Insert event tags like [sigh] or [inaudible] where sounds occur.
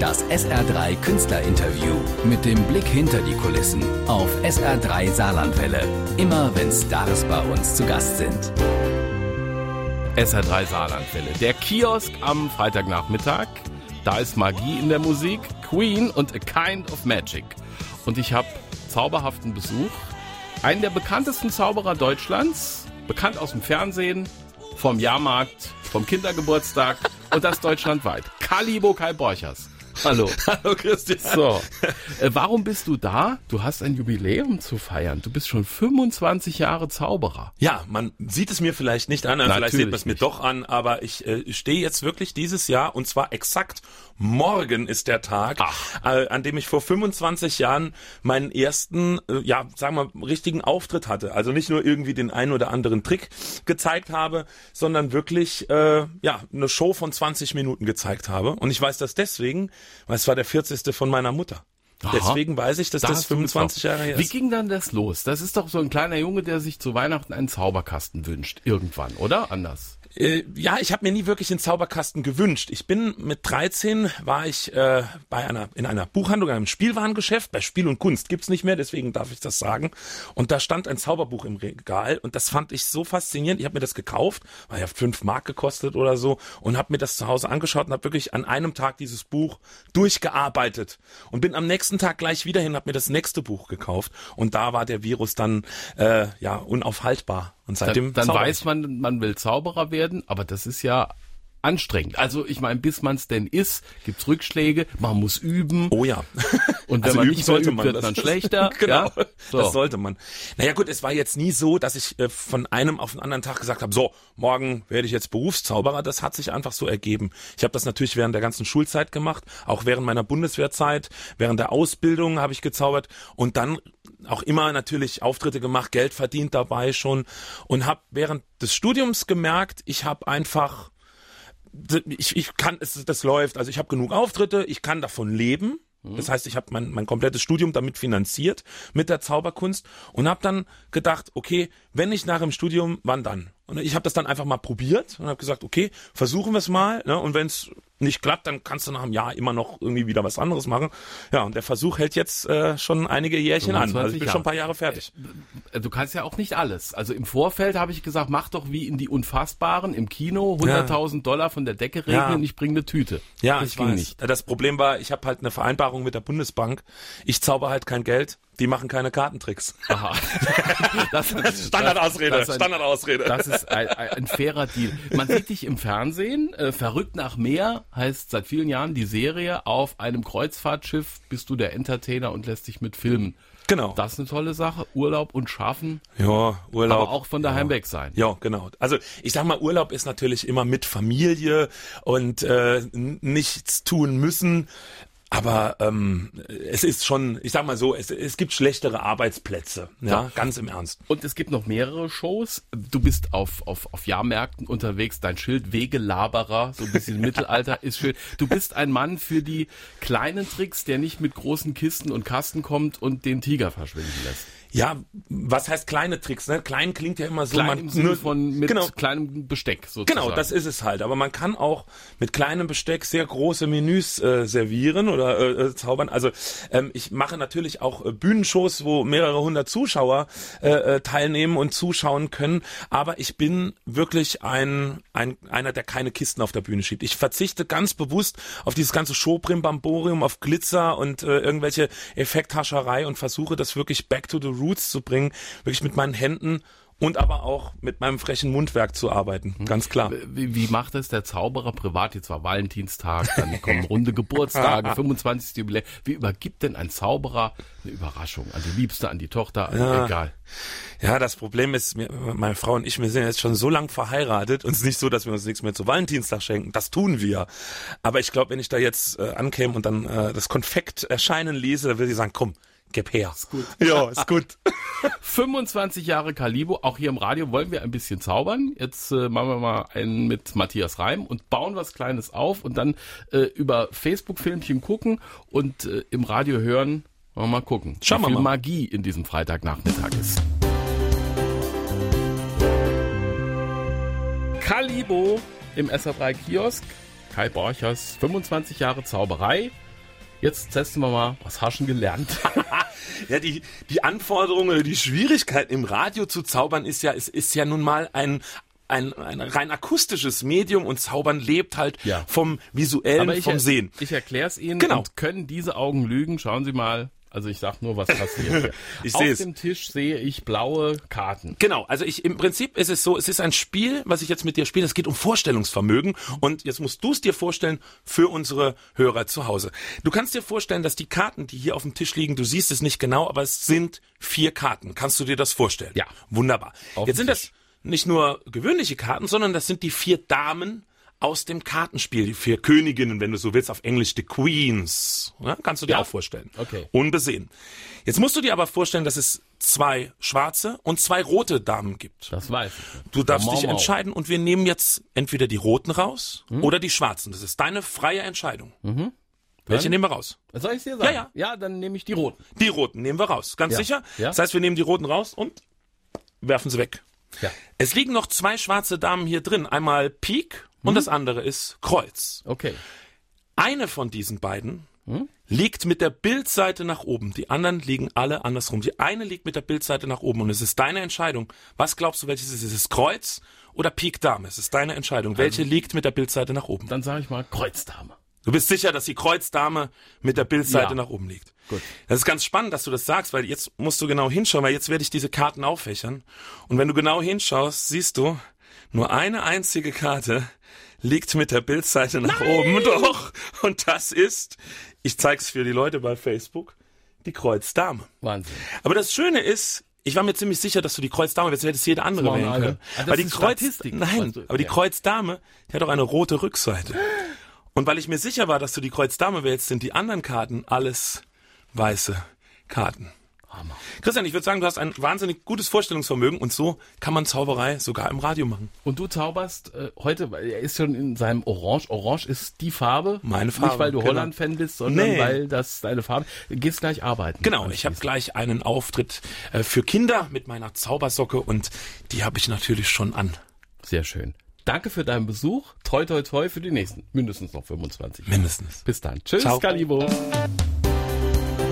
Das SR3 Künstlerinterview mit dem Blick hinter die Kulissen auf SR3 Saarlandwelle. Immer wenn Stars bei uns zu Gast sind. SR3 Saarlandwelle. Der Kiosk am Freitagnachmittag. Da ist Magie in der Musik. Queen und A Kind of Magic. Und ich habe zauberhaften Besuch. Einen der bekanntesten Zauberer Deutschlands. Bekannt aus dem Fernsehen, vom Jahrmarkt, vom Kindergeburtstag und das deutschlandweit. Kalibo Kai Borchers. Hallo. [laughs] Hallo Christian. So, äh, warum bist du da? Du hast ein Jubiläum zu feiern. Du bist schon 25 Jahre Zauberer. Ja, man sieht es mir vielleicht nicht an, vielleicht sieht man es mir nicht. doch an, aber ich äh, stehe jetzt wirklich dieses Jahr und zwar exakt morgen ist der Tag, äh, an dem ich vor 25 Jahren meinen ersten, äh, ja, sagen wir, richtigen Auftritt hatte. Also nicht nur irgendwie den einen oder anderen Trick gezeigt habe, sondern wirklich, äh, ja, eine Show von 20 Minuten gezeigt habe. Und ich weiß das deswegen, weil es war der 40. von meiner Mutter. Aha. Deswegen weiß ich, dass Da das hast du 25 getroffen. Jahre her Wie ist. ging dann das los? Das ist doch so ein kleiner Junge, der sich zu Weihnachten einen Zauberkasten wünscht. Irgendwann, oder? Anders. Äh, ja, ich habe mir nie wirklich den Zauberkasten gewünscht. Ich bin mit 13 war ich äh, bei einer in einer Buchhandlung, einem Spielwarengeschäft. Bei Spiel und Kunst gibt's nicht mehr, deswegen darf ich das sagen. Und da stand ein Zauberbuch im Regal und das fand ich so faszinierend. Ich habe mir das gekauft, war ja fünf Mark gekostet oder so und habe mir das zu Hause angeschaut und habe wirklich an einem Tag dieses Buch durchgearbeitet und bin am nächsten Tag gleich wieder hin, habe mir das nächste Buch gekauft und da war der Virus dann äh, ja unaufhaltbar. Und seitdem Dann, dann weiß man, man will Zauberer werden, aber das ist ja anstrengend. Also ich meine, bis man es denn ist, gibt's Rückschläge, man muss üben. Oh ja. Und [laughs] wenn Also man nicht mehr sollte übt, man, wird man ist- schlechter. [laughs] genau, ja? so. das sollte man. Naja gut, es war jetzt nie so, dass ich äh, von einem auf den anderen Tag gesagt habe, so, morgen werde ich jetzt Berufszauberer. Das hat sich einfach so ergeben. Ich habe das natürlich während der ganzen Schulzeit gemacht, auch während meiner Bundeswehrzeit, während der Ausbildung habe ich gezaubert und dann auch immer natürlich Auftritte gemacht, Geld verdient dabei schon und habe während des Studiums gemerkt, ich habe einfach ich, ich kann, es, das läuft. Also ich habe genug Auftritte, ich kann davon leben. Das heißt, ich habe mein, mein komplettes Studium damit finanziert mit der Zauberkunst und habe dann gedacht, okay, wenn nicht nach dem Studium, wann dann? Und ich habe das dann einfach mal probiert und habe gesagt, okay, versuchen wir es mal. Ne? Und wenn es nicht klappt, dann kannst du nach einem Jahr immer noch irgendwie wieder was anderes machen. Ja, und der Versuch hält jetzt äh, schon einige Jährchen an. Also 25 ich bin Jahre. schon ein paar Jahre fertig. Du kannst ja auch nicht alles. Also im Vorfeld habe ich gesagt, mach doch wie in die Unfassbaren im Kino, 100.000 Dollar von der Decke regnen Ja. und ich bringe eine Tüte. Ja, das ich ging weiß. nicht. Das Problem war, ich habe halt eine Vereinbarung mit der Bundesbank. Ich zauber halt kein Geld. Die machen keine Kartentricks. Aha. [laughs] Das, Standardausrede, das ist ein- Standardausrede. Das ist ein, ein, fairer Deal. Man sieht dich im Fernsehen. Äh, Verrückt nach Meer heißt seit vielen Jahren die Serie. Auf einem Kreuzfahrtschiff bist du der Entertainer und lässt dich mit filmen. Genau. Das ist eine tolle Sache. Urlaub und Schaffen, ja, Urlaub. aber auch von daheim weg sein. Ja, genau. Also ich sag mal, Urlaub ist natürlich immer mit Familie und äh, nichts tun müssen. Aber ähm, es ist schon, ich sag mal so, es, es gibt schlechtere Arbeitsplätze. Ja, ganz im Ernst. Und es gibt noch mehrere Shows. Du bist auf, auf, auf Jahrmärkten unterwegs. Dein Schild Wegelaberer, so ein bisschen [laughs] Mittelalter, ist schön. Du bist ein Mann für die kleinen Tricks, der nicht mit großen Kisten und Kasten kommt und den Tiger verschwinden lässt. Ja, was heißt kleine Tricks? Ne? Klein klingt ja immer so. Klein man, im Sinne von mit genau, kleinem Besteck sozusagen. Genau, das ist es halt. Aber man kann auch mit kleinem Besteck sehr große Menüs äh, servieren oder äh, äh, zaubern. Also ähm, ich mache natürlich auch äh, Bühnenshows, wo mehrere hundert Zuschauer äh, äh, teilnehmen und zuschauen können. Aber ich bin wirklich ein, ein einer, der keine Kisten auf der Bühne schiebt. Ich verzichte ganz bewusst auf dieses ganze Showbrimbamborium, auf Glitzer und äh, irgendwelche Effekthascherei und versuche das wirklich back to the roots zu bringen, wirklich mit meinen Händen und aber auch mit meinem frechen Mundwerk zu arbeiten, ganz klar. Wie, wie macht es der Zauberer privat? Jetzt war Valentinstag, dann kommen runde Geburtstage, [laughs] 25. Jubiläum. Wie übergibt denn ein Zauberer eine Überraschung an die Liebste, an die Tochter? Also Ja. Egal. Ja, das Problem ist, mir, meine Frau und ich, wir sind jetzt schon so lang verheiratet und es ist nicht so, dass wir uns nichts mehr zu Valentinstag schenken. Das tun wir. Aber ich glaube, wenn ich da jetzt äh, ankäme und dann äh, das Konfekt erscheinen ließe, dann würde ich sagen, komm, gib her. Ist gut. Ja, ist gut. [laughs] 25 Jahre Kalibo, auch hier im Radio wollen wir ein bisschen zaubern. Jetzt äh, machen wir mal einen mit Matthias Reim und bauen was Kleines auf und dann äh, über Facebook-Filmchen gucken und äh, im Radio hören. Wollen wir mal gucken, Schauen wie wir mal. Magie in diesem Freitagnachmittag ist. Kalibo im SR3 Kiosk. Kai Borchers, 25 Jahre Zauberei. Jetzt testen wir mal, was hast du denn gelernt? [laughs] Ja, die, die Anforderung oder die Schwierigkeit im Radio zu zaubern ist ja, es ist ja nun mal ein, ein, ein rein akustisches Medium und Zaubern lebt halt Ja. vom visuellen, ich, vom Sehen. Ich erkläre es Ihnen Genau. und können diese Augen lügen? Schauen Sie mal. Also ich sag nur, was passiert. hier. [laughs] Ich Auf dem Tisch sehe ich blaue Karten. Genau, also ich im Prinzip ist es so, es ist ein Spiel, was ich jetzt mit dir spiele. Es geht um Vorstellungsvermögen und jetzt musst du es dir vorstellen für unsere Hörer zu Hause. Du kannst dir vorstellen, dass die Karten, die hier auf dem Tisch liegen, du siehst es nicht genau, aber es sind vier Karten. Kannst du dir das vorstellen? Ja. Wunderbar. Auf jetzt sind das nicht nur gewöhnliche Karten, sondern das sind die vier Damen aus dem Kartenspiel, die vier Königinnen, wenn du so willst, auf Englisch die Queens. Ja, kannst du dir Ja. auch vorstellen. Okay. Unbesehen. Jetzt musst du dir aber vorstellen, dass es zwei schwarze und zwei rote Damen gibt. Das weiß ich. Du darfst dich entscheiden und wir nehmen jetzt entweder die roten raus Hm? oder die schwarzen. Das ist deine freie Entscheidung. Welche nehmen wir raus? Soll ich dir sagen? Ja, Ja, dann nehme ich die roten. Die roten nehmen wir raus. Ganz Ja. sicher? Ja. Das heißt, wir nehmen die roten raus und werfen sie weg. Ja. Es liegen noch zwei schwarze Damen hier drin. Einmal Pik und Hm? das andere ist Kreuz. Okay. Eine von diesen beiden Hm? liegt mit der Bildseite nach oben. Die anderen liegen alle andersrum. Die eine liegt mit der Bildseite nach oben und es ist deine Entscheidung. Was glaubst du, welches es ist? Ist es Kreuz oder Pik Dame? Es ist deine Entscheidung. Welche liegt mit der Bildseite nach oben? Dann sage ich mal Kreuzdame. Du bist sicher, dass die Kreuzdame mit der Bildseite Ja. nach oben liegt. Gut. Das ist ganz spannend, dass du das sagst, weil jetzt musst du genau hinschauen, weil jetzt werde ich diese Karten auffächern. Und wenn du genau hinschaust, siehst du, nur eine einzige Karte liegt mit der Bildseite nach oben. Doch. Und das ist, ich zeig's für die Leute bei Facebook, die Kreuzdame. Wahnsinn. Aber das Schöne ist, ich war mir ziemlich sicher, dass du die Kreuzdame, jetzt hätte es jede andere wählen können. Das Weil die Kreuz, nein, du- aber die ja. Kreuzdame, die hat auch eine rote Rückseite. Und weil ich mir sicher war, dass du die Kreuzdame wählst, sind die anderen Karten alles weiße Karten. Hammer. Christian, ich würde sagen, du hast ein wahnsinnig gutes Vorstellungsvermögen und so kann man Zauberei sogar im Radio machen. Und du zauberst äh, heute, weil er ist schon in seinem Orange. Orange ist die Farbe. Meine Farbe, Nicht, weil du genau. Holland-Fan bist, sondern Nee. weil das deine Farbe. Gehst gleich arbeiten. Genau, ich habe gleich einen Auftritt äh, für Kinder mit meiner Zaubersocke und die habe ich natürlich schon an. Sehr schön. Danke für deinen Besuch. Toi, toi, toi für die nächsten. Mindestens noch 25. Mindestens. Bis dann. Tschüss, Ciao. Galibo.